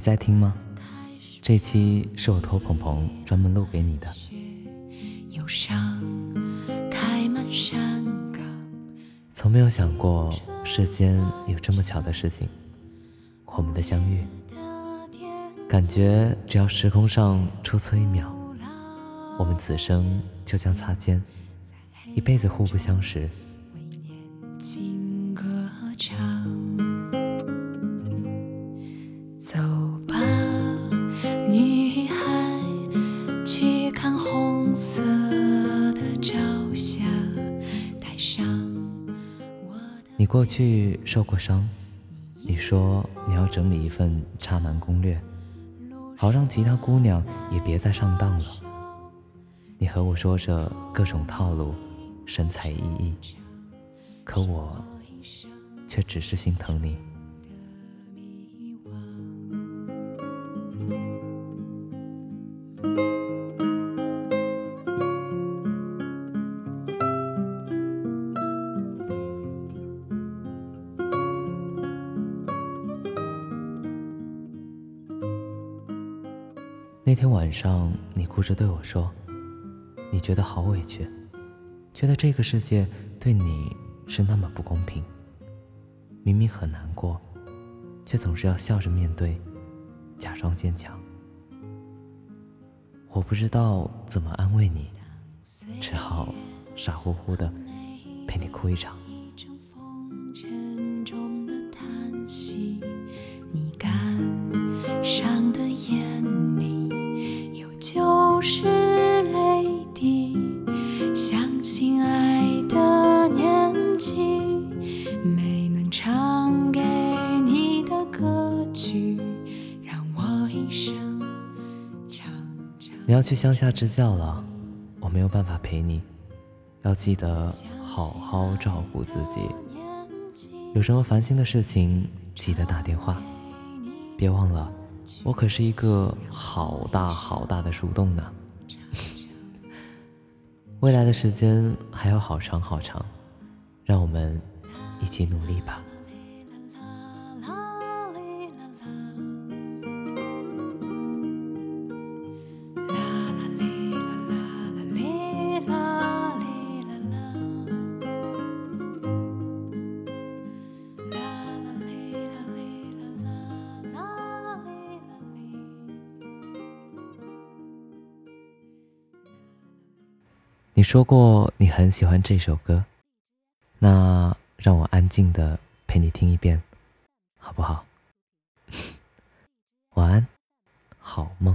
在听吗？这期是我托鹏鹏专门录给你的。从没有想过世间有这么巧的事情，我们的相遇，感觉只要时空上出错一秒，我们此生就将擦肩，一辈子互不相识。你过去受过伤，你说你要整理一份渣男攻略，好让其他姑娘也别再上当了。你和我说着各种套路，神采奕奕，可我却只是心疼你。那天晚上，你哭着对我说：“你觉得好委屈，觉得这个世界对你是那么不公平。明明很难过，却总是要笑着面对，假装坚强。我不知道怎么安慰你，只好傻乎乎的陪你哭一场。”你要去乡下支教了，我没有办法陪你，要记得好好照顾自己。有什么烦心的事情，记得打电话。别忘了，我可是一个好大好大的树洞呢。未来的时间还有好长好长，让我们一起努力吧。你说过你很喜欢这首歌，那让我安静的陪你听一遍，好不好？晚安，好梦。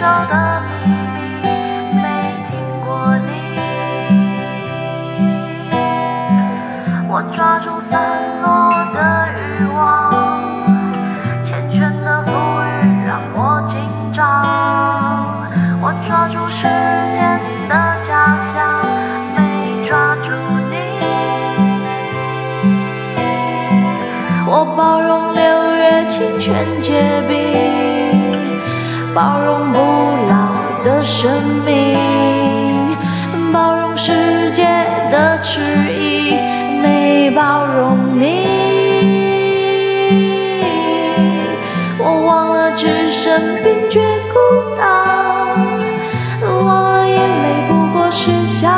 诅咒的秘密，没听过你。我抓住散落的欲望，缱绻的浮日让我紧张。我抓住时间的假象，没抓住你。我包容六月清泉结冰，包容不老的生命，包容世界的迟疑，没包容你。我忘了置身冰绝孤岛，忘了眼泪不过是逍遥，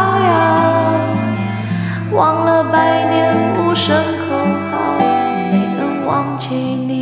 忘了百年无声口号，没能忘记你。